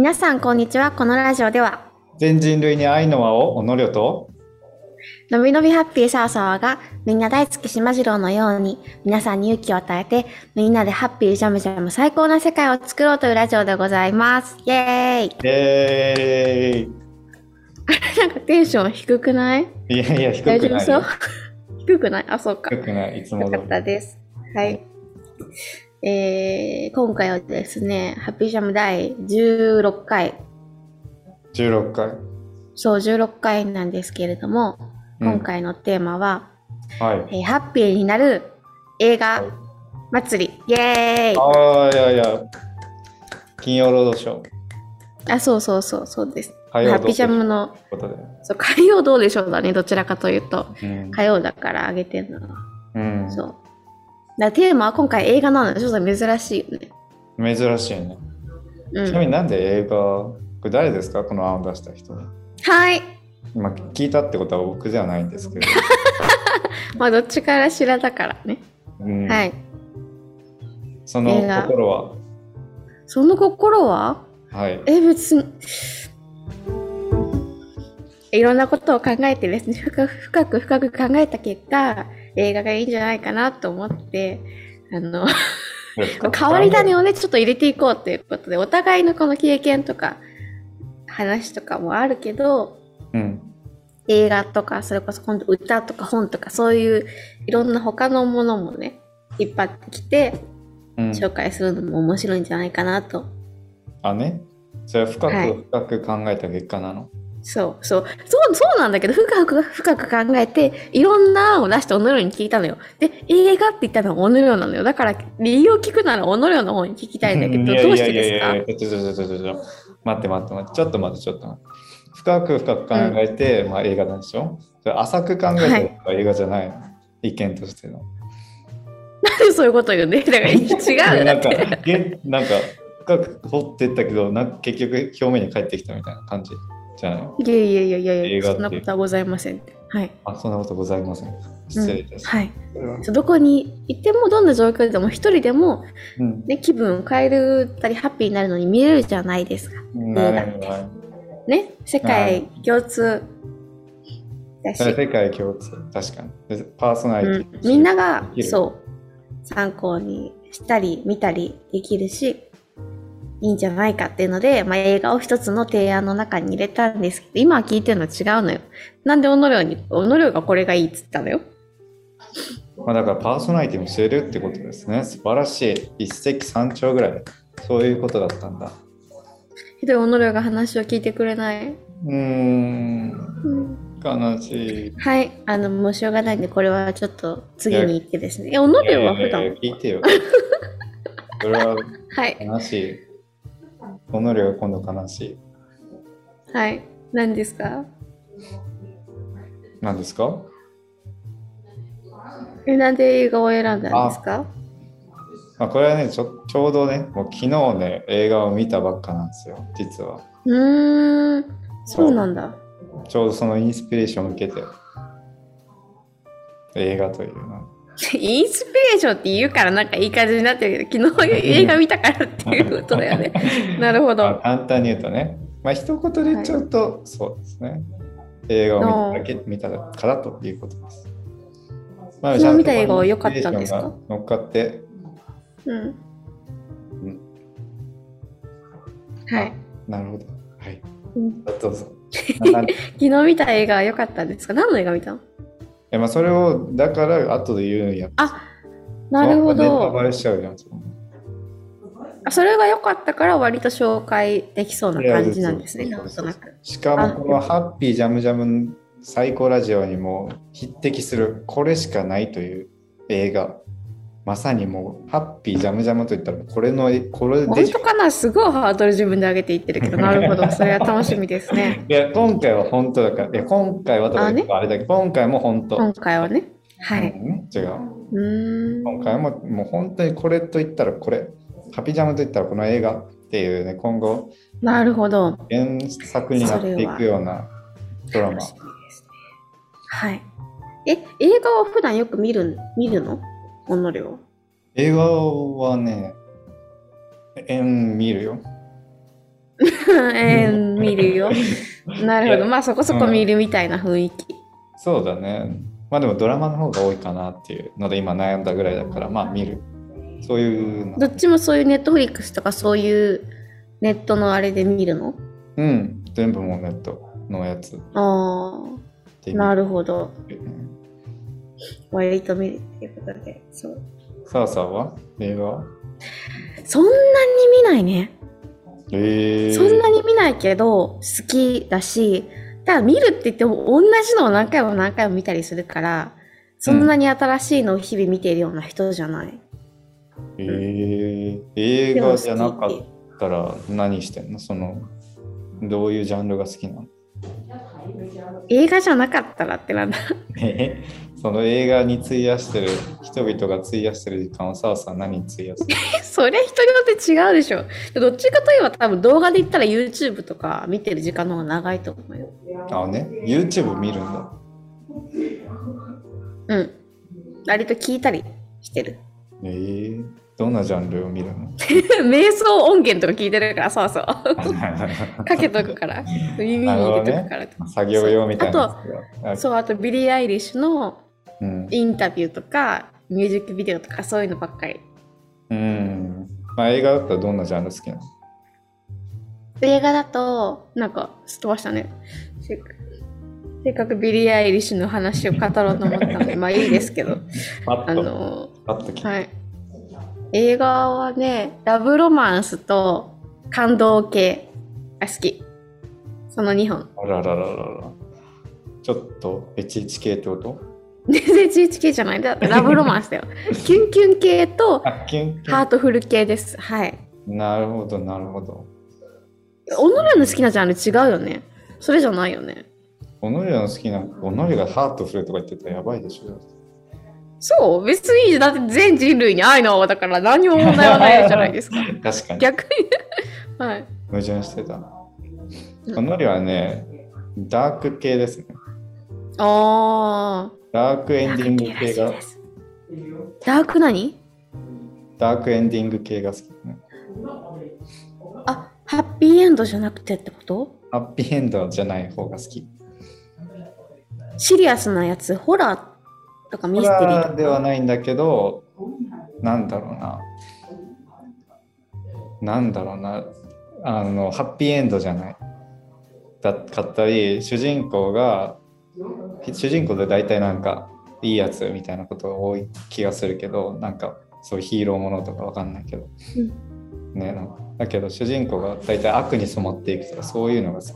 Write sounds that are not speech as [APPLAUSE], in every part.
皆さんこんにちはこのラジオでは全人類に愛の輪をおのりょとのびのびハッピーサーサーがみんな大好きしまじろうのように皆さんに勇気を与えてみんなでハッピージャムジャム最高な世界を作ろうというラジオでございます。イエーイ。イエなんかテンション低くない？ーイいやいや低く大丈夫そう？低くない？あそうか。低くない。いつよかったです。はいえー、今回はですねハッピージャム第16回。16回。そう16回なんですけれどもうん。今回のテーマは、はい。えーハッピーになる映画祭り、イエーイ。ああいやいや。金曜ロードショー。あそうそうそうそうです。ハッピージャムのそう火曜どうでしょうだねどちらかというと。うん。火曜だからあげてんのは。うん。そうだテーマは今回映画なのでちょっと珍しいよね。珍しいね。うちなみになんで映画これ誰ですかこの案を出した人？にはい。今聞いたってことは僕ではないんですけど、[LAUGHS] まあどっちからしらだからね、うん。はい。その心は？その心は？はい。え別に。いろんなことを考えてですね深く深く深く考えた結果映画がいいんじゃないかなと思ってあの [LAUGHS] 変わり種をねちょっと入れていこうということでお互いのこの経験とか話とかもあるけどうん。映画とかそれこそ今度歌とか本とかそういういろんな他のものもね引っ張ってきてうん。紹介するのも面白いんじゃないかなと。あね。それは深はい。く深く考えた結果なの、そうそう。そうそうなんだけど深く深く考えていろんな案を出しておのりょうに聞いたのよ。で映画って言ったのはおのりょうなのよ。だから理由を聞くならおのりょうの方に聞きたいんだけどどうしてですか？やいやちょちょちょちょちょちょ。待って待って待って。ちょっと待ってちょっと待って。深く深く考えて、まあ映画なんでしょ？浅く考えたら映画じゃないの、意見としての。なんでそういうこと言うんで [LAUGHS] だから違うなんかなんか深く掘ってったけどなんか結局表面に帰ってきたみたいな感じじゃない？のいやいやいやいやいやそんなことはございませんって。はい、あそんなことございません。失礼いたします、はい。それは。そうどこに行ってもどんな状況でも一人でも、うん。ね、気分を変えるたりハッピーになるのに見れるじゃないですか。ね世界共通だし。世界共通。確かに。でパーソナリティ、うん、みんながそう。参考にしたり見たりできるしいいんじゃないかっていうので、まあ、映画を一つの提案の中に入れたんですけど今聞いてるの違うのよなんでおのりょうにおのりょうがこれがいいっつったのよまあ、だからパーソナリティも知れるってことですね。素晴らしい。一石三鳥ぐらい。そういうことだったんだ。ひどいおのりょうが話を聞いてくれない、うーん、うん悲しい。はいあのもうしょうがないんでこれはちょっと次に行ってですねえおのりょうは普段いやいやいや聞いてよ。[LAUGHS] それははい悲しい。この量が今度悲しい。はい。何ですか？何ですか？えなんで映画を選んだんですか？まあ、これはねちょ、ちょうどね、もう昨日ね、映画を見たばっかなんですよ、実は。うーん。そうなんだ。ちょうどそのインスピレーションを受けて、映画というの。インスピレーションって言うからなんかいい感じになってるけど、昨日映画見たからっていうことだよね。[LAUGHS] なるほまあど。簡単に言うとね、まあ一言でちゃうと、そうですね。映画を見ただけ見たからということです。ま昨日見た映画は良かったんですか？乗っかって、うん。うんはい。なるほど。はい。うんどうぞ。昨日見た映画は良かったんですか？何の映画見たの？やまあそれを、だから後で言うんや。あ、なるほど。バレしちゃうじゃん。それが良かったから割と紹介できそうな感じなんですね。なんとなく。しかもこのハッピージャムジャム最高ラジオにも匹敵するこれしかないという映画。まさにもうハッピージャムジャムといったらこれのこれで本当かな？すごいハードル自分で上げていってるけど、[LAUGHS] なるほど。それは楽しみですね。いや今回は本当だからいや今回はとかあねあれだけど今回も本当、今回はね。はい。うん違ううーん。今回ももう本当にこれと言ったらこれハッピージャムと言ったらこの映画っていうね今後なるほど。原作になっていくようなドラマ楽しみですね。はい。え、映画は普段よく見る見るの？おのりょう。映画はね、えん見るよ。えー、見るよ。[LAUGHS] なるほど。まあそこそこ見るみたいな雰囲気。そうだね。まあでもドラマの方が多いかなっていうので今悩んだぐらいだからまあ見る。そういうの。どっちもそういうネットフリックスとかそういうネットのあれで見るの？うん。全部もうネットのやつあであ、なる。るほど。割と見るっていうことで。そう。さあさあは？映画は？そんなに見ないね。えー、そんなに見ないけど、好きだし、ただ見るって言っても同じのを何回も何回も見たりするから、そんなに新しいのを日々見ているような人じゃない。えー、映画じゃなかったら何してんの？そのどういうジャンルが好きなの？映画じゃなかったらってなんだ。[LAUGHS] え？その映画に費やしてる人々が費やしてる時間をさあさあ何に費やす [LAUGHS] それ人によって違うでしょ。どっちかといえば多分動画で言ったら YouTube とか見てる時間の方が長いと思うよ。のあね YouTube 見るんだうん。割と聞いたりしてる。えー、どんなジャンルを見るの？[LAUGHS] 瞑想音源とか聞いてるから、そうそう。かけとくから。[LAUGHS] 耳に入れとくから。作業用みたいなあそう、あとビリー・アイリッシュのうん、インタビューとか、ミュージックビデオとかそういうのばっかり。うんまあ、映画だったらどんなジャンル好きなの？映画だと、なんか、すっ飛ばしたね。せっかくビリー・アイリッシュの話を語ろうと思ったので、[LAUGHS] まあいいですけど。あの、はい。映画はね、ラブロマンスと感動系が好き。その2本。あららららら。ちょっとエチエチ系ってこと？全然 GHK じゃない。だ [LAUGHS] ラブロマンスだよ。キュンキュン系とあ、キュンキュハートフル系です。はい。ン。なるほど、なるほど。おのりの好きなジャンル違うよね。それじゃないよね。おのりの好きな、おのりがハートフルとか言ってたらやばいでしょ。そう？別に。だって全人類に愛のだから何も問題はないじゃないですか。[LAUGHS] 確かに。逆に。[LAUGHS] はい。矛盾してた。うんおのりはね、ダーク系ですね。あダークエー。ンディング系が、ダーク何？ダークエンディング系が好き、ね。あ、ハッピーエンドじゃなくてってこと？ハッピーエンドじゃない方が好き。シリアスなやつ、ホラーとかミホステリーでは。ないんだけど、なんだろうな。なんだろうな。あの、ハッピーエンドじゃない。だかったり、主人公が、主人公で大体なんか、いいやつみたいなことが多い気がするけど、なんか、そういうヒーローものとかわかんないけど。ね、なんかだけど、主人公が大体悪に染まっていくとか、そういうのが好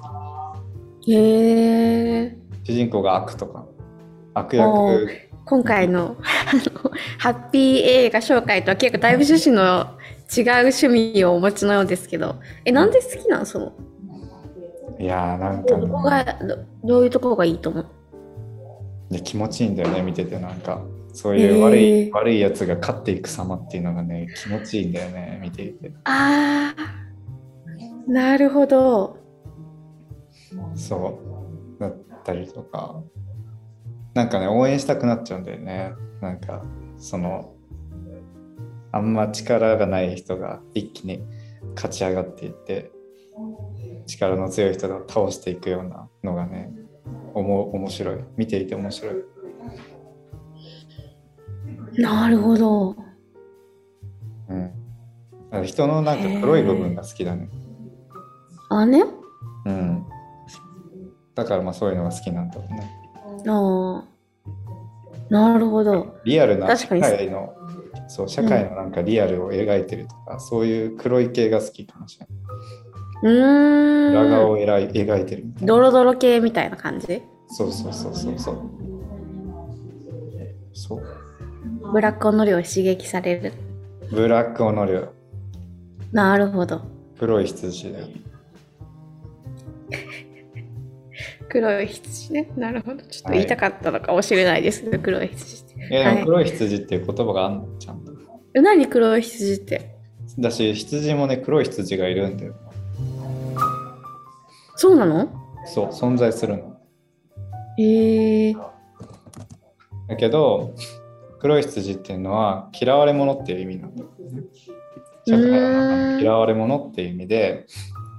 き。へえ。主人公が悪とか、悪お役今回のハッピー映画紹介とは結構だいぶ趣旨の違う趣味をお持ちのようですけど、え、なんで好きなのその、いやーなんかどこがど、どういうところがいいと思う？ね気持ちいいんだよね見ててなんか。そういう悪い、へー悪いやつが勝っていく様っていうのがね気持ちいいんだよね見ていて。あー、なるほど。そう。だったりとか。なんかね応援したくなっちゃうんだよね。なんかそのあんま力がない人が一気に勝ち上がっていって力の強い人が倒していくようなのがねおも面白い。見ていて面白い。なるほど。うん。人のなんか黒い部分が好きだね。あね？うん。だからまあそういうのが好きなんだろうね。あー。なるほど。リアルな社確かに。会のそう社会のなんかリアルを描いてるとか、そういう黒い系が好きかもしれない。うーん。裏側を描い描いてる。ドロドロ系みたいな感じ？そうそうそうそうそう。そう。ブラックの量刺激される。ブラックオノリュなるほど。黒い羊だよ。[LAUGHS] 黒い羊ね？なるほど。ちょっと言いたかったのかもしれないですね、黒い羊って。えはい黒い羊っていう言葉があんの？ちゃんと。え何黒い羊って？だし羊もね黒い羊がいるんだよ。そうなの？そう存在するの。へえー。だけど黒い羊っていうのは嫌われ者っていう意味なんだよね。社会の嫌われ者っていう意味で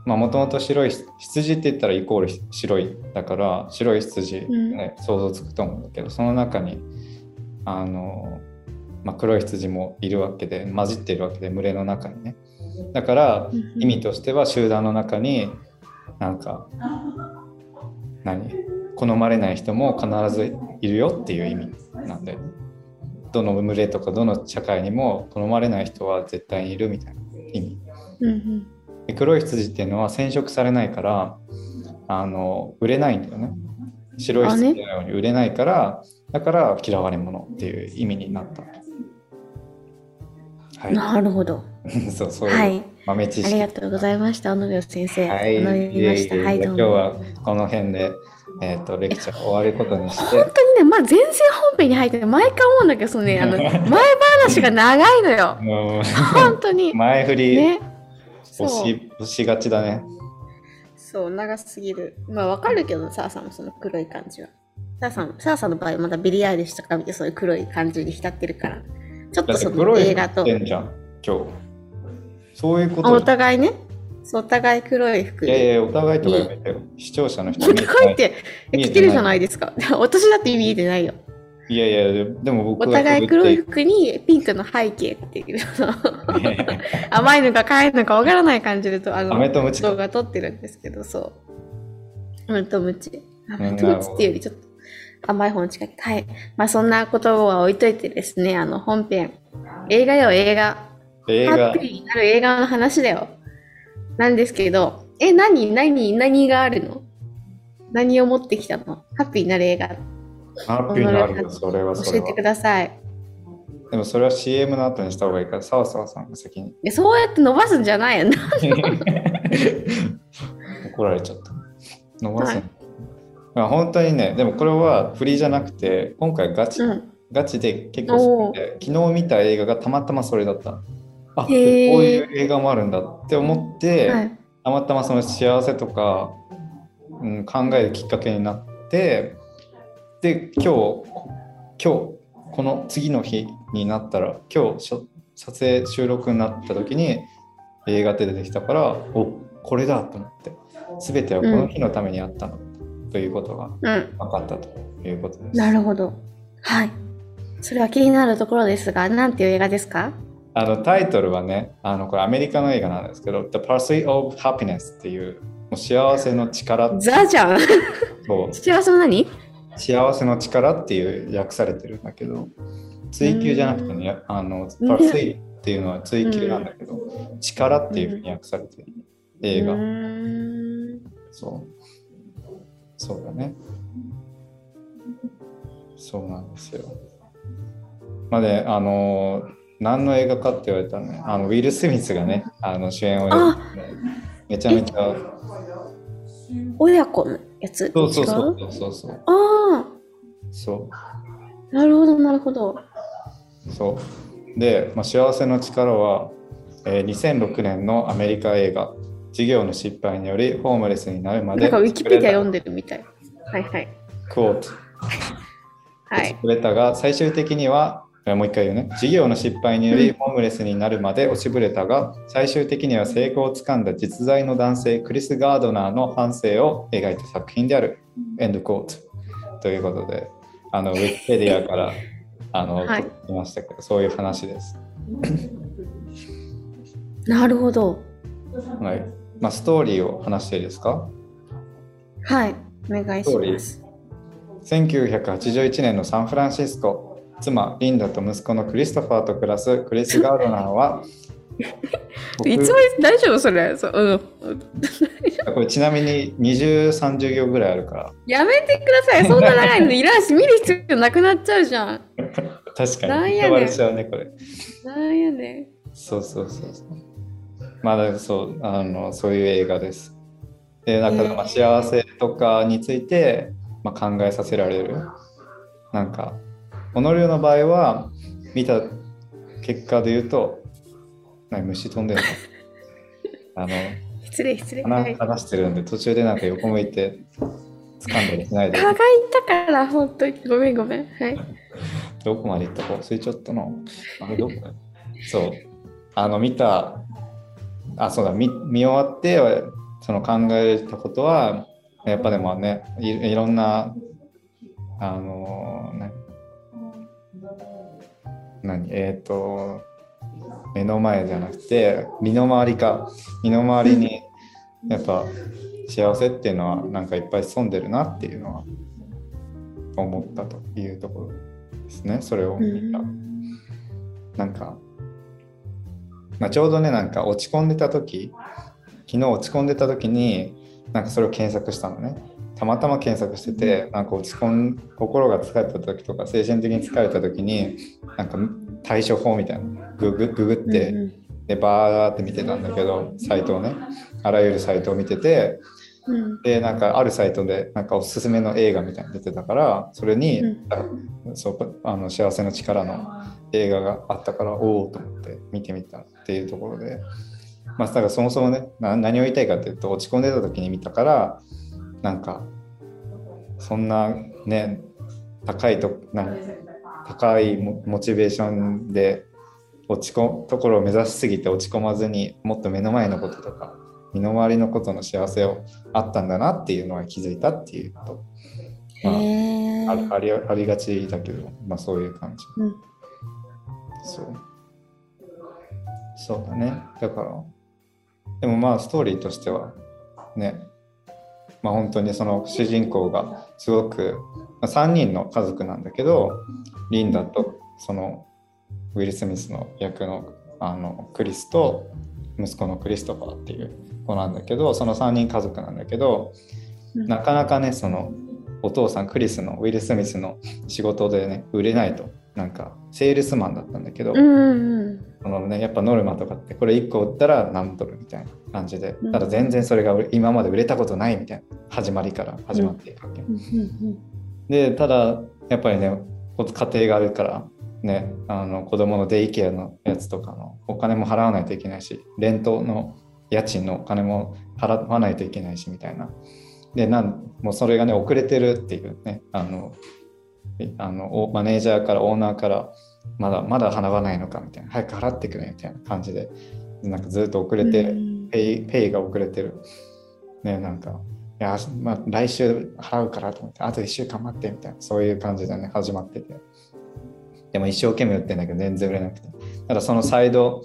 もともと白い羊って言ったらイコール白いだから白い羊、ね、想像つくと思うんだけどその中にあの、まあ、黒い羊もいるわけで混じっているわけで群れの中にねだから意味としては集団の中になんか何？好まれない人も必ずいるよっていう意味なんでどの群れとかどの社会にも好まれない人は絶対にいるみたいな意味。うんうん。で黒い羊っていうのは染色されないからあの売れないんだよね。白い羊のように売れないから、だから嫌われ者っていう意味になった。はい。なるほど。[LAUGHS] そうそうはい。いう豆知識ありがとうございました、小野寺先生。はい、学びました。はい、どうも。今日はこの辺で、えー、とレクチャー終わることにして本当にね、まあ、全然本編に入って毎回思うんだけど、そのね、[LAUGHS] あの、前話が長いのよ。[LAUGHS] 本当に。前振りね。押。し押しがちだねそう、長すぎる。まあ、わかるけど、サーさんもその黒い感じは。サーさん、サーさんの場合はまだビリーアイリッシュとか見て、そういう黒い感じに浸ってるから。ちょっとその映画と服着てんじゃん今日そういうことじゃん互いね。お互い黒い服いやいで。やお互いとかやめてよ視聴者の人お互いって着てるじゃないですか。[LAUGHS] 私だって見えてないよ。いやいやででも僕おが互い黒い服にピンクの背景っていう、[LAUGHS] 甘いのか辛いのかわからない感じでとあの飴とムチか動画撮ってるんですけど、そう。飴とムチ。ん飴とムチっていうよりちょっと甘い方に近い。はい。まあそんなことは置いといてですね、あの本編。映画よ、映画。映画。ハッピーになる映画の話だよ。なんですけど、え、何、何、何があるの？何を持ってきたの？ハッピーになる映画。ハッピーになるよ。それはそれは。教えてください。でもそれは CM の後にした方がいいから澤沢さんが先に。でそうやって伸ばすんじゃないよな。[LAUGHS] 怒られちゃった。伸ばすの、まあ本当にねでもこれは振りじゃなくて今回ガチ、うん。ガチで結構好きで昨日見た映画がたまたまそれだったあこういう映画もあるんだって思って、はい。たまたまその幸せとか、うん、考えるきっかけになってで今日今日この次の日になったら今日しょ撮影収録になった時に映画って出てきたからおこれだと思って全てはこの日のためにあったの、ということがうん。分かったということです。なるほど。はい。それは気になるところですが、なんていう映画ですか？あのタイトルはねあのこれアメリカの映画なんですけど「The Pursuit of Happiness」っていうもう幸せの力ザじゃん。と幸せの何？幸せの力っていう訳されてるんだけど追求じゃなくてねあのうん。パルスイっていうのは追求なんだけど、力っていうふうに訳されてる。映画、そう。そうだね。そうなんですよ。まあねあの何の映画かって言われたらねあのウィル・スミスがねあの主演をやっててめちゃめちゃ親子のやつ？そうそうそ違うそうそうあそうあ、なるほど、なるほど。そう。で、まあ、幸せの力は、えー2006年のアメリカ映画、事業の失敗によりホームレスになるまでなんかウィキペディア読んでるみたい。はいはい。クォート。[LAUGHS] はい。作れたが、最終的には、えーもう一回言うね。事業の失敗によりホームレスになるまで落ちぶれたが、最終的には成功をつかんだ実在の男性、クリス・ガードナーの反省を描いた作品である。エンドクォート。ということで、あのウィキペディアから [LAUGHS] あの、はいましたけど、そういう話です。[LAUGHS] なるほど。はい。まあ、ストーリーを話していいですか？はい。お願いします。1981年のサンフランシスコ妻リンダと息子のクリストファーと暮らすクリス・ガードナーは僕いつも大丈夫それ。そううん。[LAUGHS] これちなみに2030行ぐらいあるから。やめてください。そんな長いのいらんし、見る必要なくなっちゃうじゃん。確かなんやねん。ねこれ。なんやねそうそうそうそう。まあだそうあのそういう映画です。でだからまあへ幸せとかについて、まあ、考えさせられる。なんか己の場合は見た結果で言うと何虫飛んでるの [LAUGHS] あの失礼失礼。はい話話してるんで途中でなんか横向いて掴んだりしないで蚊がいたから、本当に。ごめんごめん。はい。どこまで行ったか忘れちゃったのあれどこ？だそうあの見たあそうだ見見終わってその考えたことはやっぱでもねいいろんなあの何何？えっ、ー、と目の前じゃなくて身の回りか。身の回りにやっぱ幸せっていうのはなんかいっぱい潜んでるなっていうのは思ったというところですね。それを見た。なんか、まあ、ちょうどねなんか落ち込んでた時昨日落ち込んでた時になんかそれを検索したのねたまたま検索しててなんか落ち込ん心が疲れた時とか精神的に疲れた時になんか対処法みたいなググググって、でバーって見てたんだけどサイトをねあらゆるサイトを見てて、でなんかあるサイトでなんかおすすめの映画みたいに出てたからそれに、うん、そうあの幸せの力の映画があったからおおと思って見てみたっていうところで。まあ、だからそもそもね何を言いたいかっていうと落ち込んでた時に見たからなんかそんなね高いとなん高いモチベーションで落ち込むところを目指しすぎて落ち込まずにもっと目の前のこととか身の回りのことの幸せをあったんだなっていうのは気づいたっていうと、まあ、ありありがちだけど、まあ、そういう感じ、うん、そう。そうだね。だからでもまあストーリーとしてはねまあ本当にその主人公がすごく、まあ、3人の家族なんだけどリンダとそのウィル・スミスの役のあのクリスと息子のクリストファーっていう子なんだけどその3人家族なんだけどなかなかねそのお父さんクリスのウィル・スミスの仕事でね売れないとなんかセールスマンだったんだけど、うんうん、そのね、やっぱノルマとかってこれ1個売ったら何ドルみたいな感じでただ全然それが今まで売れたことないみたいな始まりから始まっていくわけ、うん、でただやっぱりね家庭があるからねあの子供のデイケアのやつとかのお金も払わないといけないしレントの家賃のお金も払わないといけないしみたいな。でなんもうそれがね遅れてるっていうねあのあのマネージャーからオーナーからまだまだ払わないのかみたいな早く払ってくれみたいな感じでなんかずっと遅れて、ペイペイが遅れてる。ねなんかいや、まあ、来週払うからと思ってあと1週間待ってみたいなそういう感じでね始まってて。でも一生懸命売ってんだけど全然売れなくて。ただそのサイド、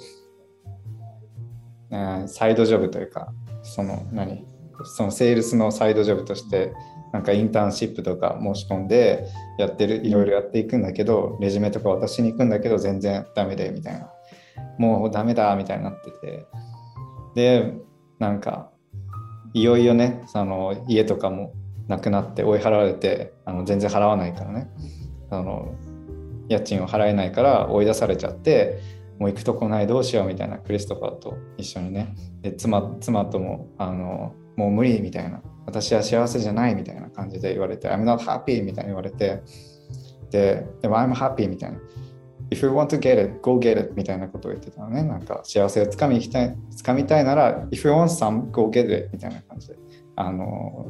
うん、サイドジョブというかその何？そのセールスのサイドジョブとしてなんかインターンシップとか申し込んでやってるいろいろやっていくんだけどレジュメとか渡しに行くんだけど全然ダメでみたいな。もうダメだみたいになってて。でなんかいよいよねその家とかもなくなって追い払われてあの全然払わないからね。あの家賃を払えないから追い出されちゃってもう行くとこないどうしようみたいなクリストファーと一緒にね。で妻妻ともあのもう無理みたいな私は幸せじゃないみたいな感じで言われて I'm not happy みたいに言われてででも I'm happy みたいな。If you want to get it, go get it みたいなことを言ってたのね。なんか幸せをつかみたい掴みたいなら If you want some, go get it みたいな感じで。あの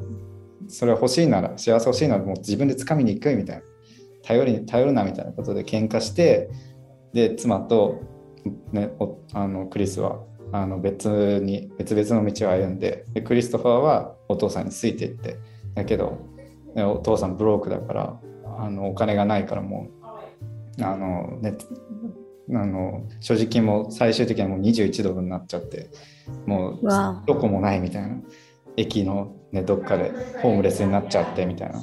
それ欲しいなら幸せ欲しいならもう自分で掴みに行くみたいな。頼りに頼るなみたいなことで喧嘩してで妻と、ね、あのクリスはあの別に別々の道を歩んででクリストファーはお父さんについていって。だけどお父さんブロークだからあのお金がないからもうあの、ね、あの所持金も最終的にはもう21ドルになっちゃってもうどこもないみたいな。駅の、ね、どっかでホームレスになっちゃってみたいな、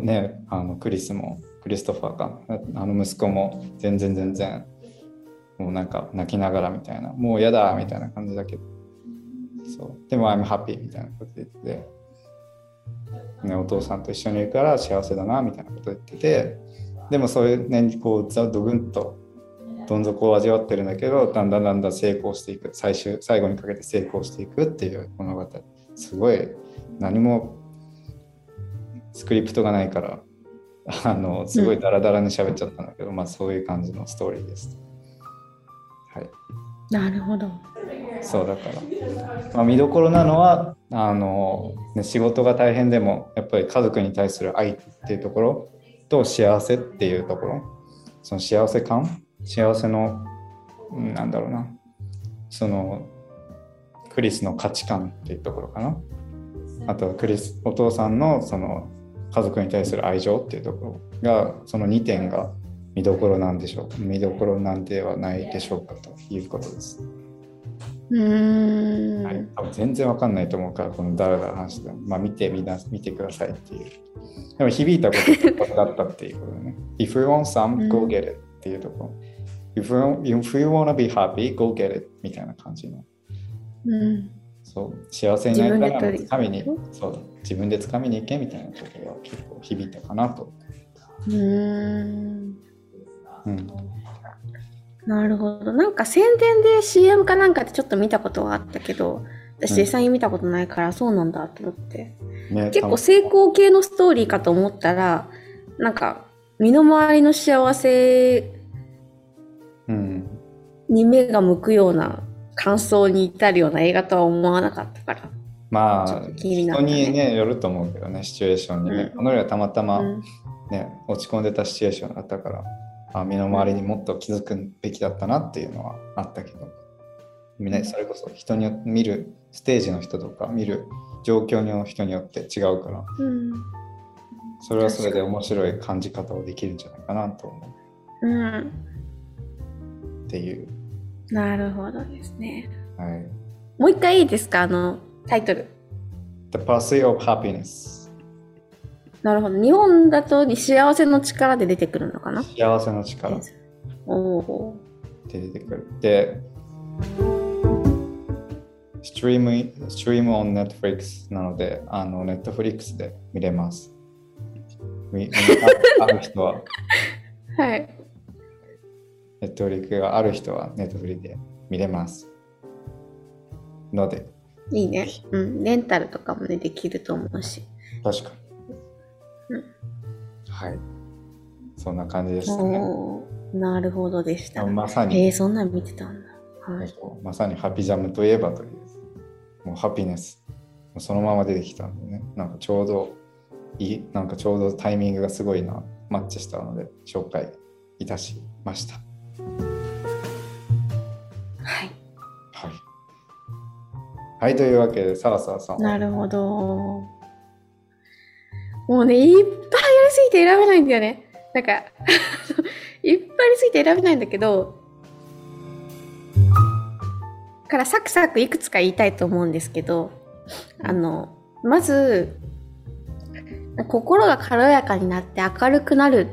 ね、あのクリスもクリストファーか。あの息子も全然全然もうなんか泣きながらみたいなもう嫌だみたいな感じだけど。そう。でも I'm happy みたいなこと言ってて、ね、お父さんと一緒にいるから幸せだなみたいなこと言ってて。でもそういうねこうドグンとどん底を味わってるんだけどだんだんだんだん成功していく。最終最後にかけて成功していくっていう物語。すごい何もスクリプトがないからあのすごいダラダラに喋っちゃったんだけど、うん、まあそういう感じのストーリーです。はい、なるほど。そうだから、まあ、見どころなのはあの、ね、仕事が大変でもやっぱり家族に対する愛っていうところと幸せっていうところ。その幸せ感幸せのなんだろうな。そのクリスの価値観っていうところかな。あとはクリスお父さんのその家族に対する愛情っていうところがその2点が見どころなんでしょう。見どころなんではないでしょうかということです。うーん、はい、多分全然わかんないと思うからこのダラダラ話してまあ見てみな見てくださいっていう。でも響いたことだったっていうことね。If you want some, go get it っていうとこ。ろ If you, if you wanna be happy, go get it みたいな感じの。うん、そう。幸せになりたら掴みにそう。自分で掴みに行けみたいなところは結構響いたかなと、うーんうん、なるほど。なんか宣伝で CM かなんかでちょっと見たことはあったけど、私実際に見たことないからそうなんだと思って。ね結構成功系のストーリーかと思ったら、なんか身の回りの幸せうん。に目が向くような感想に至るような映画とは思わなかったから。まあちょっと気になった人ねにねよると思うけどねシチュエーションにね、うん。この世はたまたま、うん。ね、落ち込んでたシチュエーションだったから、あ身の回りにもっと気づくべきだったなっていうのはあったけど、みんなそれこそ人によって見るステージの人とか見る状況の人によって違うから、うん。それはそれで面白い感じ方をできるんじゃないかなと思うん。うっていう。なるほどですね。はい、もう一回いいですか？あの、タイトル。The Pursuit of Happiness なるほど。日本だと幸せの力で出てくるのかな？幸せの力っおおて出てくる。で、ストリーム、ストリーム on Netflix なので、あの、Netflix で見れます。みあある人は、ー。[LAUGHS] はい。Netflix がある人は Netflix で見れます。ので、いいね。うん。レンタルとかもね、できると思うし。確かに。うんはい。そんな感じでしたね。なるほどでした。まさにえー、そんなん見てたんだ。はい。まさにハピジャムといえばという、もうハピネス、もうそのまま出てきたんでね、なんかちょうどいい、なんかちょうどタイミングがすごいな、マッチしたので紹介いたしました。はい。はい。はい、というわけで、サラサラさんは。なるほど。もうね、いっぱいありすぎて選べないんだよね。なんか、[LAUGHS] いっぱいありすぎて選べないんだけど、からサクサクいくつか言いたいと思うんですけど、あの、まず、心が軽やかになって明るくなる。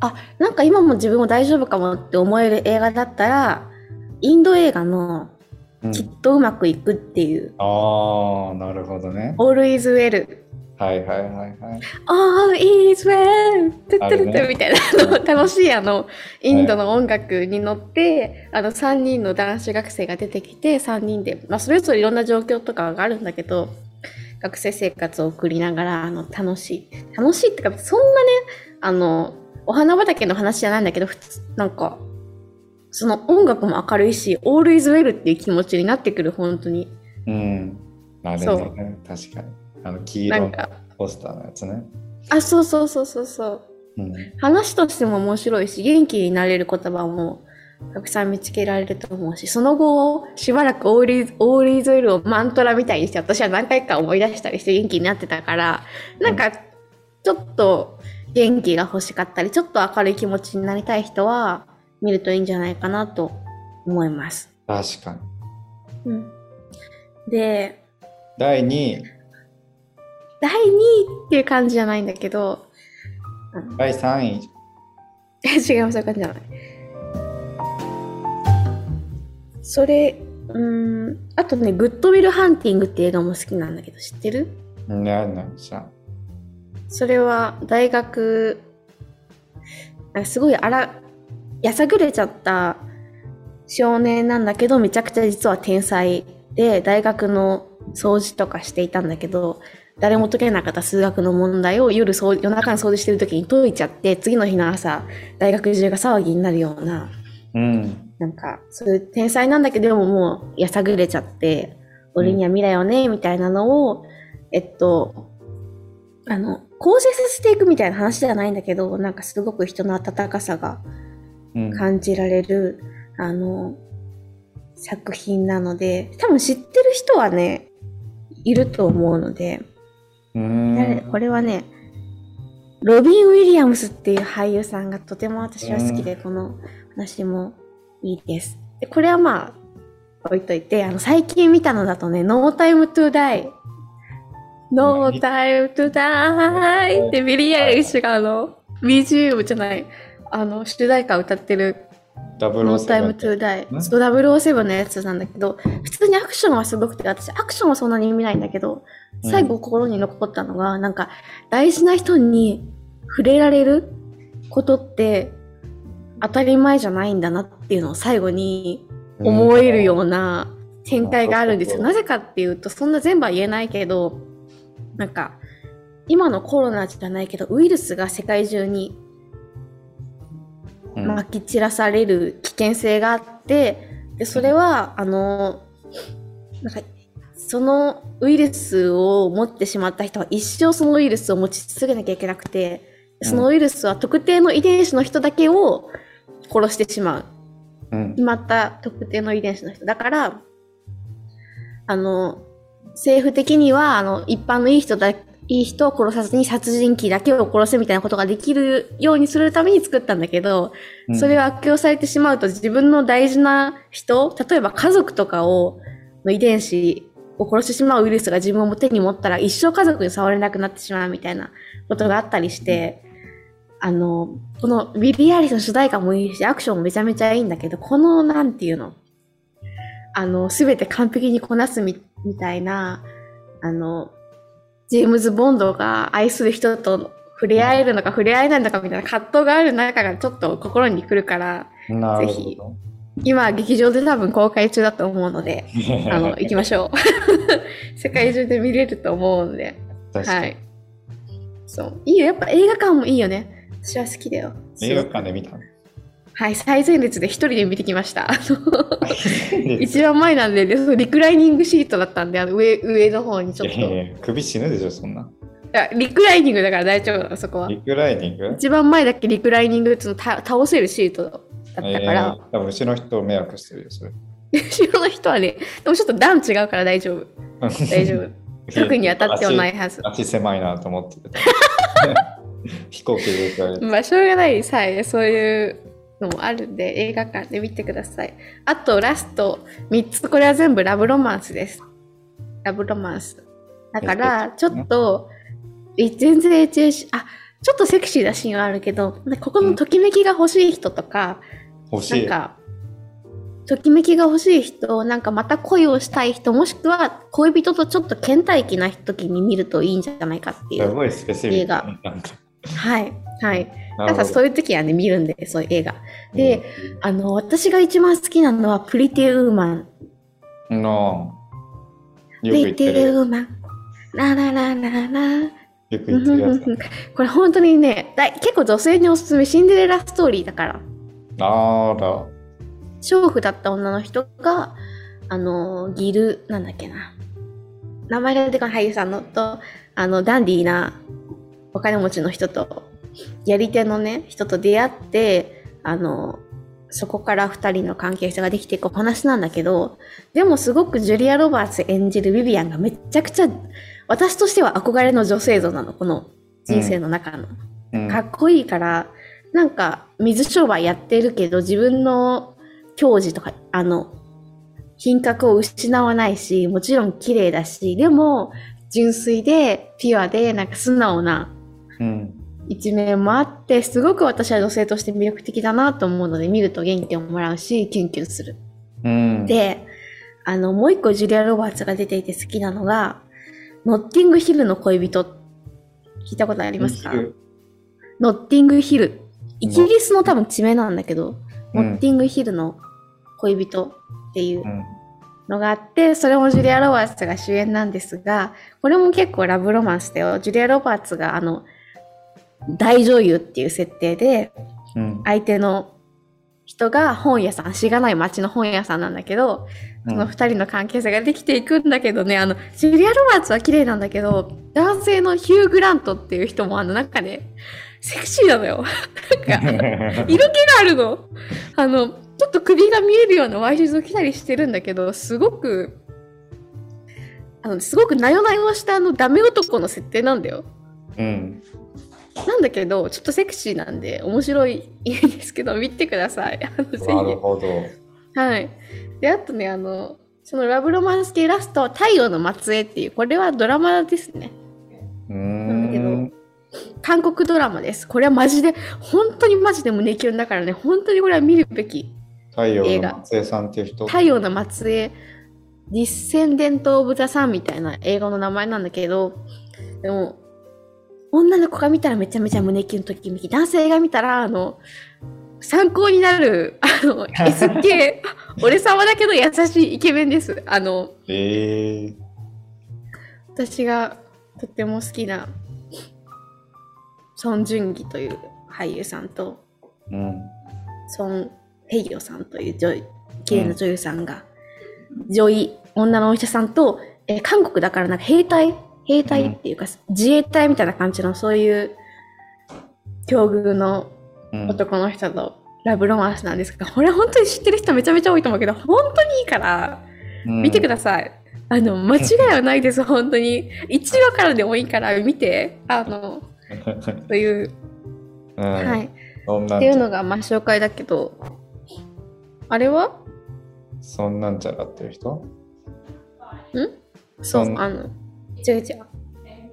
あ、なんか今も自分も大丈夫かもって思える映画だったら、インド映画のうんきっとうまくいくっていう、ああ、なるほどね。Always Well。はいはいはいはい。All is well! てっててみたいな、あの楽しいあの、インドの音楽に乗って、あの、3人の男子学生が出てきて、3人で、まあ、それぞれいろんな状況とかがあるんだけど、学生生活を送りながら、あの、楽しい。楽しいってか、そんなね、あの、お花畑の話じゃないんだけど、普通、なんか、その音楽も明るいし、All is well っていう気持ちになってくる、本当に。うん。あれそね、確かに。あの黄色のポスターのやつね。あ、そうそうそうそうそう。うん。話としても面白いし、元気になれる言葉もたくさん見つけられると思うし、その後、しばらくオーリーズ、オーリーズオイルをマントラみたいにして、私は何回か思い出したりして元気になってたから、なんか、ちょっと元気が欲しかったり、ちょっと明るい気持ちになりたい人は、見るといいんじゃないかなと思います。確かに。うん。で、第2位、第2位っていう感じじゃないんだけど、第3位、[LAUGHS] 違います、そういう感じじゃない。それ、うーん、あとね、グッドウィルハンティングっていう映画も好きなんだけど、知ってる？それは大学、すごいあら、やさぐれちゃった少年なんだけど、めちゃくちゃ実は天才で、大学の掃除とかしていたんだけど、誰も解けなかった数学の問題を夜そう夜中に掃除してる時に解いちゃって、次の日の朝、大学中が騒ぎになるような、うん。なんか、そういう天才なんだけど、でももうやさぐれちゃって、俺には未来をね、みたいなのを、えっと、あの、構成させていくみたいな話ではないんだけど、なんかすごく人の温かさがうん。感じられる、あの、作品なので、多分知ってる人はね、いると思うので、これはね、ロビン・ウィリアムスっていう俳優さんがとても私は好きで、この話もいいです。でこれはまあ、置いといて、あの、最近見たのだとね、No Time to Die。No Time to Die ってビリー・アイリッシュがあの、BGM じゃない、あの、主題歌を歌ってる No Time to Die。ねそう、007のやつなんだけど、普通にアクションはすごくて、私アクションはそんなに見ないんだけど、最後心に残ったのが、なんか、大事な人に触れられることって、当たり前じゃないんだなっていうのを最後に思えるような展開があるんですよ。うんなぜかっていうと、そんな全部は言えないけど、なんか、今のコロナじゃないけど、ウイルスが世界中にうんまき散らされる危険性があって、で、それは、あの、なんか、そのウイルスを持ってしまった人は一生そのウイルスを持ち続けなきゃいけなくて、そのウイルスは特定の遺伝子の人だけを殺してしまう。うん決まった特定の遺伝子の人。だから、あの、政府的には、あの、一般のいい人だ、いい人を殺さずに殺人鬼だけを殺すみたいなことができるようにするために作ったんだけど、うん。それを悪用されてしまうと自分の大事な人、例えば家族とかを、の遺伝子を殺してしまうウイルスが自分を手に持ったら一生家族に触れなくなってしまうみたいなことがあったりして、あの、このビリー・アリスの主題歌もいいし、アクションもめちゃめちゃいいんだけど、この、なんていうの、あの、すべて完璧にこなすみみたいな、あの、ジェームズ・ボンドが愛する人と触れ合えるのか触れ合えないのかみたいな葛藤がある中がちょっと心に来るから、ぜひほ今劇場で多分公開中だと思うので、ど。[LAUGHS] あの、行きましょう。[LAUGHS] 世界中で見れると思うので、はい。そう。いいよ。やっぱ映画館もいいよね。私は好きだよ。映画館で見たの？はい、最前列で一人で見てきました。一番前なんで、リクライニングシートだったんで、あの上上の方にちょっと。いやいや首死ぬでしょ、そんな。やリクライニングだから大丈夫だ、そこは。リクライニング？一番前だっけリクライニングっていうのた倒せるシートだったから、えー多分後ろの人迷惑してるよ、それ。後ろの人はね、でもちょっと段違うから大丈夫。[LAUGHS] 大丈夫。特に当たってはないはず。足足狭いなと思ってた。[LAUGHS] [LAUGHS] 飛行機でまあ、しょうがないです。はい。そういうのもあるんで、映画館で見てください。あと、ラスト3つ、これは全部ラブロマンスです。ラブロマンス。だから、ちょっと、え全然 HH、あ、ちょっとセクシーなシーンはあるけど、ここのときめきが欲しい人とか、欲しい。なんか、ときめきが欲しい人、なんかまた恋をしたい人、もしくは恋人とちょっと倦怠期な時に見るといいんじゃないかっていう。映画はい。はい。なるほどなんかそういう時はね、見るんで、そういう映画。で、あの、私が一番好きなのは、プリティウーマン。うんのプリティウる。ーマン。ラララララ。よく言ってるやつだ。[LAUGHS] これ本当にね、だい結構女性におすすめ、シンデレラストーリーだから。あら。娼婦だった女の人が、あの、ギル、なんだっけな。名前が出てこない俳優さんのと、あの、ダンディーなお金持ちの人と、やり手のね、人と出会って、あの、そこから二人の関係性ができていくお話なんだけど、でもすごくジュリア・ロバーツ演じるビビアンがめっちゃくちゃ、私としては憧れの女性像なの、この人生の中の。うんかっこいいから、なんか水商売やってるけど自分の矜持とか、あの、品格を失わないし、もちろん綺麗だし、でも純粋でピュアでなんか素直なうん。一面もあって、すごく私は女性として魅力的だなと思うので見ると元気をもらうし、キュンキュンする。うん。で、あの、もう一個ジュリア・ロバーツが出ていて好きなのが、ノッティングヒルの恋人。聞いたことありますか？ノッティングヒル。イギリスの多分地名なんだけど、うんノッティングヒルの恋人っていううん。のがあって、それもジュリア・ロバーツが主演なんですが、これも結構ラブロマンスだよ。ジュリア・ロバーツがあの、大女優っていう設定で、うん。相手の人が本屋さん、しがない町の本屋さんなんだけど、その二人の関係性ができていくんだけどね、あの、ジュリア・ロバーツは綺麗なんだけど、男性のヒュー・グラントっていう人もあの、なんかね、セクシーなのよ。なんか、[LAUGHS] 色気があるの。あの、ちょっと首が見えるようなワイシャツを着たりしてるんだけど、すごく、あの、すごくなよなよしたあのダメ男の設定なんだよ。うん。なんだけど、ちょっとセクシーなんで、面白いんですけど、見てください。あのぜひなるほど。はい。で、あとね、あの、そのラブロマンス系ラストは太陽の末裔っていう、これはドラマですね。なんだけどん。韓国ドラマです。これはマジで、本当にマジで胸キュンだからね、本当にこれは見るべき。太陽映画の松江さんっていう人。太陽の末裔、ディッセンデント・オブ・ザ・サンみたいな映画の名前なんだけど、でも、女の子が見たらめちゃめちゃ胸キュンときめき、男性が見たら、あの、参考になる、あの、S 系、[LAUGHS] 俺様だけど優しいイケメンです。あの、ええ私がとっても好きな、ソン・ジュンギという俳優さんと、うん。ソン・ヘギョさんという女優綺麗な女優さんが、女医、女のお医者さんと、えー韓国だからなんか兵隊兵隊っていうか、自衛隊みたいな感じのそういう境遇のうん。男の人とラブロマンスなんですが、これ本当に知ってる人めちゃめちゃ多いと思うけど、本当にいいから、見てくだださい。あの、間違いはないです、[LAUGHS] 本当に。1話からでもいいから見て、あの。[LAUGHS] という、うん。はい。っていうのがまあ紹介だけど、あれは？そんなんちゃらっていう人？ん？そうそ、んあの、違う違う。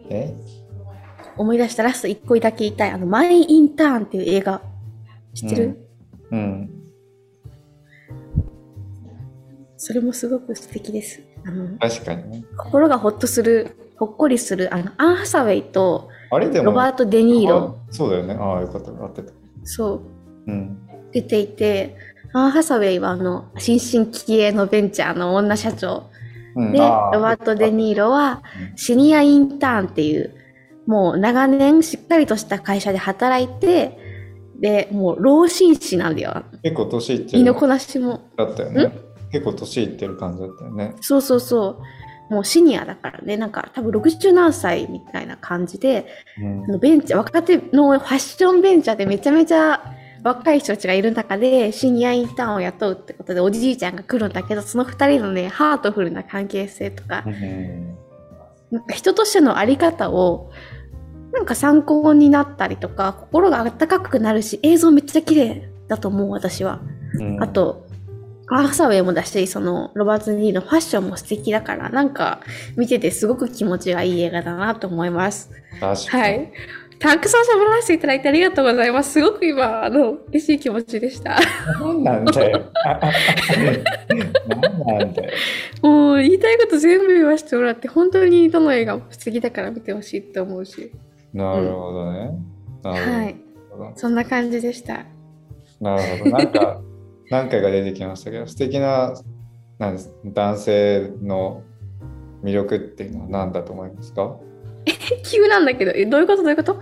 え？思い出したラスト1個だけ言いたい。あの、マイ・インターンっていう映画。知ってる、うん。それもすごく素敵です。あの、確かにね。心がほっとする、ほっこりする、あの、アン・ハサウェイとあれでも。ロバート・デ・ニーロ、あそうだよね。ああ、よかった。合ってた。そう、うん。出ていて、アン・ハサウェイはあの、新進気鋭のベンチャーの女社長。うん、で、ロバート・デ・ニーロはうんシニアインターンっていう、もう長年しっかりとした会社で働いて、で、もう老紳士なんだよ。結構年いってる身のこなしも。だったよね。結構年いってる感じだったよね。そうそうそう。もうシニアだからね、なんか多分60何歳みたいな感じで、うんあのベンチャー、若手のファッションベンチャーでめちゃめちゃ若い人たちがいる中で、シニアインターンを雇うってことでおじいちゃんが来るんだけど、その二人のね、ハートフルな関係性とかう、んなんか人としてのあり方を、なんか参考になったりとか、心が温かくなるし、映像めっちゃ綺麗だと思う、私は。うんあと、アーサウェイもだし、その、ロバート・デ・ニーのファッションも素敵だから、なんか、見ててすごく気持ちがいい映画だなと思います。確かに。はい。たくさん喋らせていただいてありがとうございます。すごく今、あの、嬉しい気持ちでした。なんなんだよ。なんなんだよ。もう、言いたいこと全部言わせてもらって、本当にどの映画も素敵だから見てほしいと思うし。なるほどね。はい。そんな感じでした。なるほど。なんか、[LAUGHS] 何回か出てきましたけど、素敵ななんです男性の魅力っていうのは何だと思いますか？[LAUGHS] 急なんだけど、えどういうこと？どういうこと？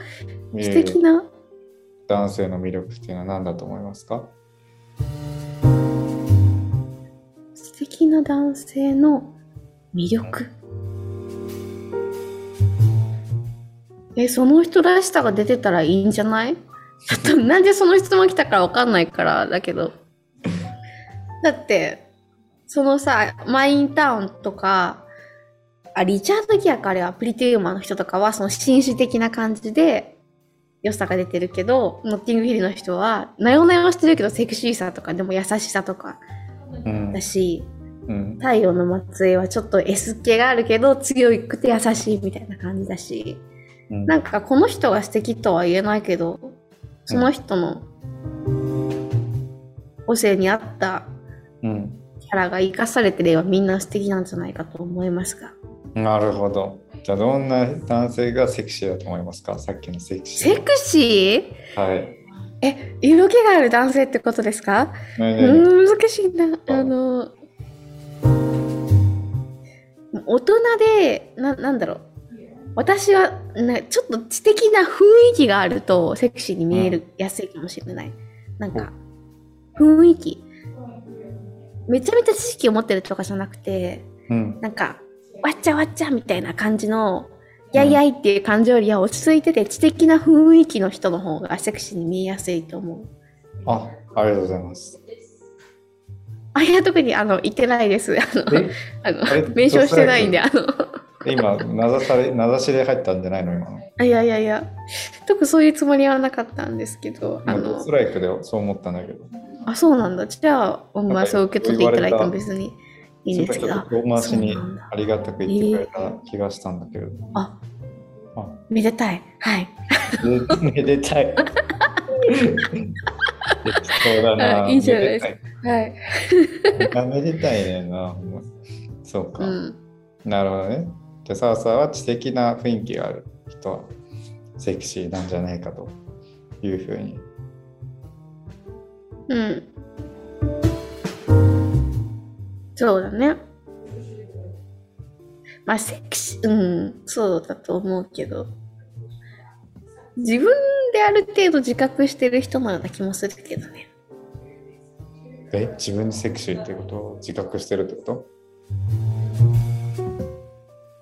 素敵な。男性の魅力っていうのは何だと思いますか？素敵な男性の魅力。え、その人らしさが出てたらいいんじゃない？ちょっとなんでその質問来たかわかんないからだけど。[LAUGHS] だって、そのさ、マインタウンとか、あ、リチャード・ギアかあれはプリティウーマンの人とかはその紳士的な感じで良さが出てるけど、ノッティングヒルの人は、なよなよしてるけどセクシーさとかでも優しさとかうん。だし、うん。太陽の末裔はちょっと S 系があるけど強くて優しいみたいな感じだしうん。なんかこの人が素敵とは言えないけどその人の個性に合ったうん。キャラが生かされてればみんな素敵なんじゃないかと思いますがなるほど。じゃあどんな男性がセクシーだと思いますか？さっきのセクシー。セクシー？はい。え色気がある男性ってことですか？難しいな。あの大人でななんだろう。私はなちょっと知的な雰囲気があるとセクシーに見える、やすいかもしれない。なんか雰囲気。めちゃめちゃ知識を持ってるとかじゃなくてうん。なんかわっちゃわっちゃみたいな感じのやいやいっていう感情よりは落ち着いてて知的な雰囲気の人の方がセクシーに見えやすいと思う。あ、ありがとうございます。あ、いや、特に、あの、言ってないです。あの、え？あのあれ、弁償してないんで、あの、今、名指され、名指しで入ったんじゃないの？今。の。あいやいやいや、特にそういうつもりはなかったんですけど、あの。今ス、トライクでそう思ったんだけど。あ、そうなんだ。じゃあ、まあ、そう受け取っていただいても別にいいんです。ちょっと遠回しにありがたく言ってくれた気がしたんだけど。ああ、めでたい。はい。[LAUGHS] めでたい。[LAUGHS] そうだな。あいいじゃないですめかはい。[LAUGHS] めでたいねんな。そうか。うん。なるほどね。じゃあ、澤さんは知的な雰囲気がある人はセクシーなんじゃないかというふうに。うん。そうだね。まあ、セクシー、うん、そうだと思うけど、自分である程度自覚してる人のような気もするけどね。え、自分にセクシーってこと？を自覚してるってこと？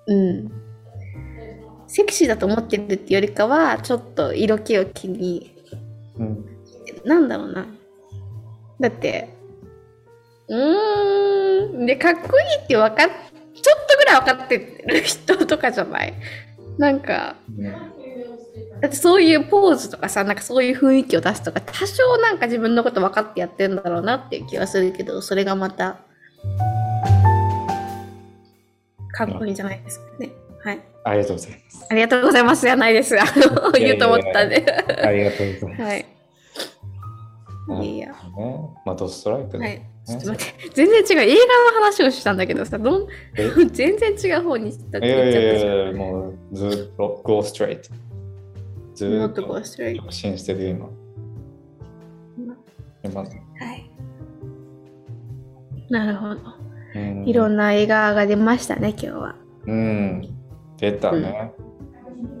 うん。セクシーだと思ってるってよりかは、ちょっと色気を気に、うん。なんだろうな。だって、うで、かっこいいって分かっ、ちょっとぐらい分かってる人とかじゃない？なんか、だってそういうポーズとかさ、なんかそういう雰囲気を出すとか、多少なんか自分のこと分かってやってんだろうなっていう気はするけど、それがまた、かっこいいんじゃないですかね。はい。ありがとうございます。ありがとうございますじゃないです。あの、言うと思ったんで。ありがとうございます。はい。いやいや。ね、まあ、ドストライクで、はい。ちょっと待って。全然違う。映画の話をしたんだけどさ、どん？え？[LAUGHS] 全然違う方に行ったっていやい言っちゃったじゃん。やいや、もうずっと go straight。ずもっとっとこうストレート。直進してる今。今、はい。なるほど。うん、いろんな映画が出ましたね、今日は。うん。出たね。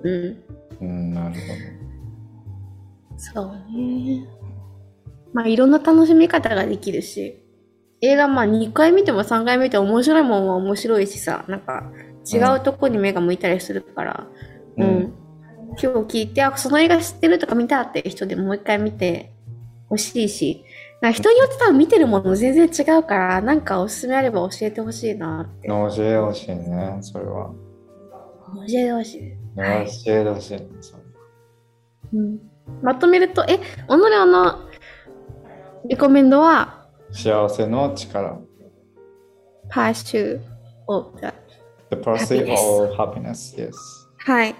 うん。うん、なるほそうね。まあ、いろんな楽しみ方ができるし、映画まあ2回見ても3回見ても面白いもんは面白いしさ、なんか違うとこに目が向いたりするから、ど。うん。今日聞いて、あ、その映画知ってるとか見たって人でもう一回見てほしいし、な人によって多分見てるもの全然違うから、なんかおすすめあれば教えてほしいなって。教えてほしいね、それは。教えてほしい。はい教えてほしい、それうん、まとめると、え、己のリコメンドは、幸せの力。Pursuit of the The pursuit of happiness, yes. はい。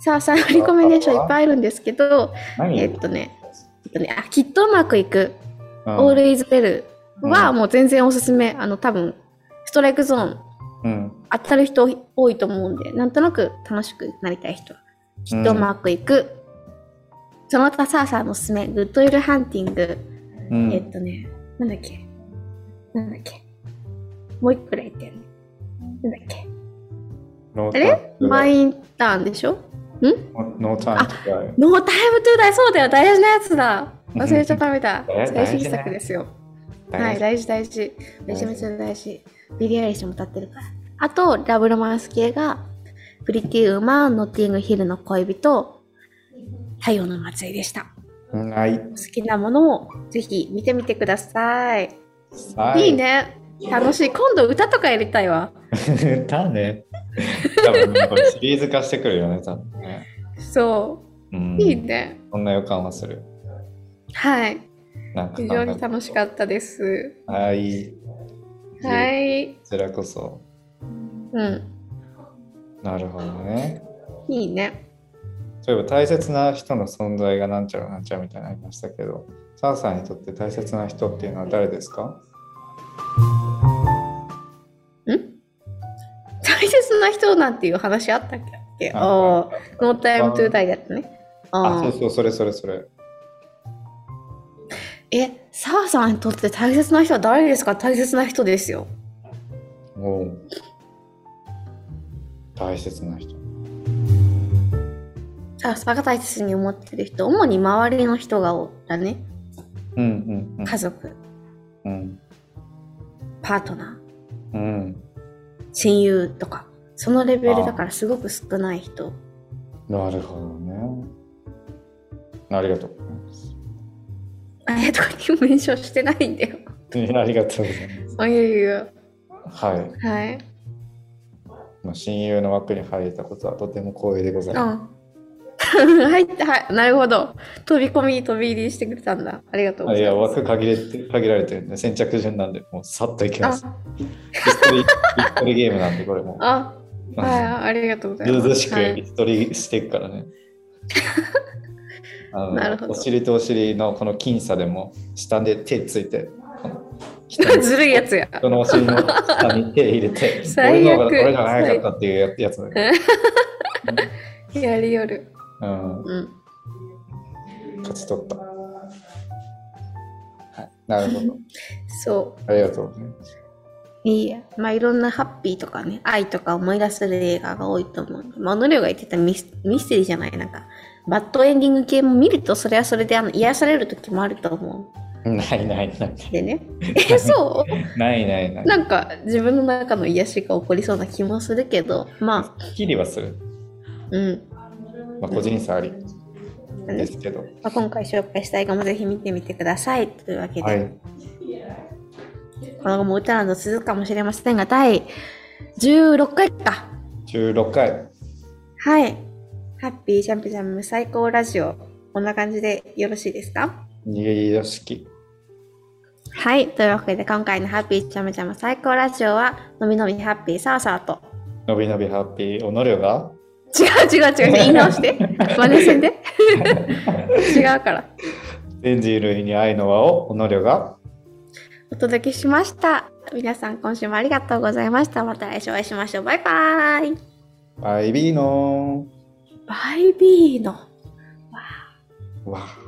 さあさあ、リコメンデーションいっぱいあるんですけど、何？えっとね、えっとね、あ、きっとうまくいく、うん All Is Well はうんもう全然おすすめ。あの、多分、ストライクゾーンうん。当たる人多いと思うんで、なんとなく楽しくなりたい人は、きっとうまくいく。その他さあさあのおすすめ、グッドウィルハンティング、うん。えっとね、なんだっけ？なんだっけ？もう一個くらい言ってるね。なんだっけ？あれ？マインターンでしょ？ん？ No Time トライ。 No Time to Die そうだよ。大事なやつだ。忘れちゃダメだ。え最新作ですよ。はい大事大事。めちゃめちゃ大事。ビリー・アイリッシュも歌ってるから。あとラブロマンス系がプリティウーマンノッティングヒルの恋人太陽の祭りでしたはい。好きなものをぜひ見てみてください、はいいね楽しい今度歌とかやりたいわ [LAUGHS] だね。多分ねこれシリーズ化してくるよね、多分ね。そうう、ん。いいねそんな予感はする。はい非常に楽しかったですはい。はいこちらこそ。うんなるほどね。いいね例えば大切な人の存在がなんちゃらなんちゃらみたいになりましたけど、サーさんにとって大切な人っていうのは誰ですか？大切な人なんていう話あったっけ？あああ、ノータイムトゥーダイだったね。ああ、そうそう、それそれそれ。え、澤さんにとって大切な人は誰ですか？大切な人ですよ。おう大切な人。澤さんが大切に思ってる人、主に周りの人がおだね。うんうんうん。家族、うん。パートナー、うん。親友とか。そのレベルだからすごく少ない人。なるほどね。ありがとうございます。あれとかにメンションしてないんだよ。ありがとうございます。あいやいやはい。はい。まあ親友の枠に入れたことはとても光栄でございまうん。入って、はい。なるほど。飛び込み、飛び入りしてくれたんだ。ありがとうございます。枠限れて限られてるんで、先着順なんで、もうさっといきます。あ、一人一人ゲームなんで、これも。あ、はい、ありがとうございます。ずうずしくはい一人していくからね。あの [LAUGHS] なるほどお尻とお尻のこの僅差でも下で手ついて、[LAUGHS] ずるいやつや。人のお尻の下に手入れて、[LAUGHS] 最悪俺の方が俺じゃないかったっていうややつだよ。やりよる。うん、うん。勝ち取った。はい、なるほど。[LAUGHS] そありがとう。いいや。まあ、いろんなハッピーとかね、愛とか思い出せる映画が多いと思う。まあ、小野涼が言ってたミスミステリーじゃない、なんか、バッドエンディング系も見ると、それはそれであの癒される時もあると思ないないない。う。でね。[LAUGHS] え、そう？ないないない。なんか、自分の中の癒しが起こりそうな気もするけど、まあ、すっきりはする。うん。まあ、個人差ありですけど。まあ、今回紹介した映画もぜひ見てみてください。というわけで、はい。この後も歌など続くかもしれませんが、第16回か。16回。はい。ハッピージャンプジャム最高ラジオ。こんな感じでよろしいですか？よしき。はい。というわけで、今回のハッピージャムジャム最高ラジオは、のびのびハッピーサーサーと。のびのびハッピー、おのりょが違う違う違う。言い直して。真似せんで。違うから。全人類に愛の輪をおのりょがお届けしました。皆さん、今週もありがとうございました。また来週お会いしましょう。バイバイ。バイビーノバイビーノ。ーわあ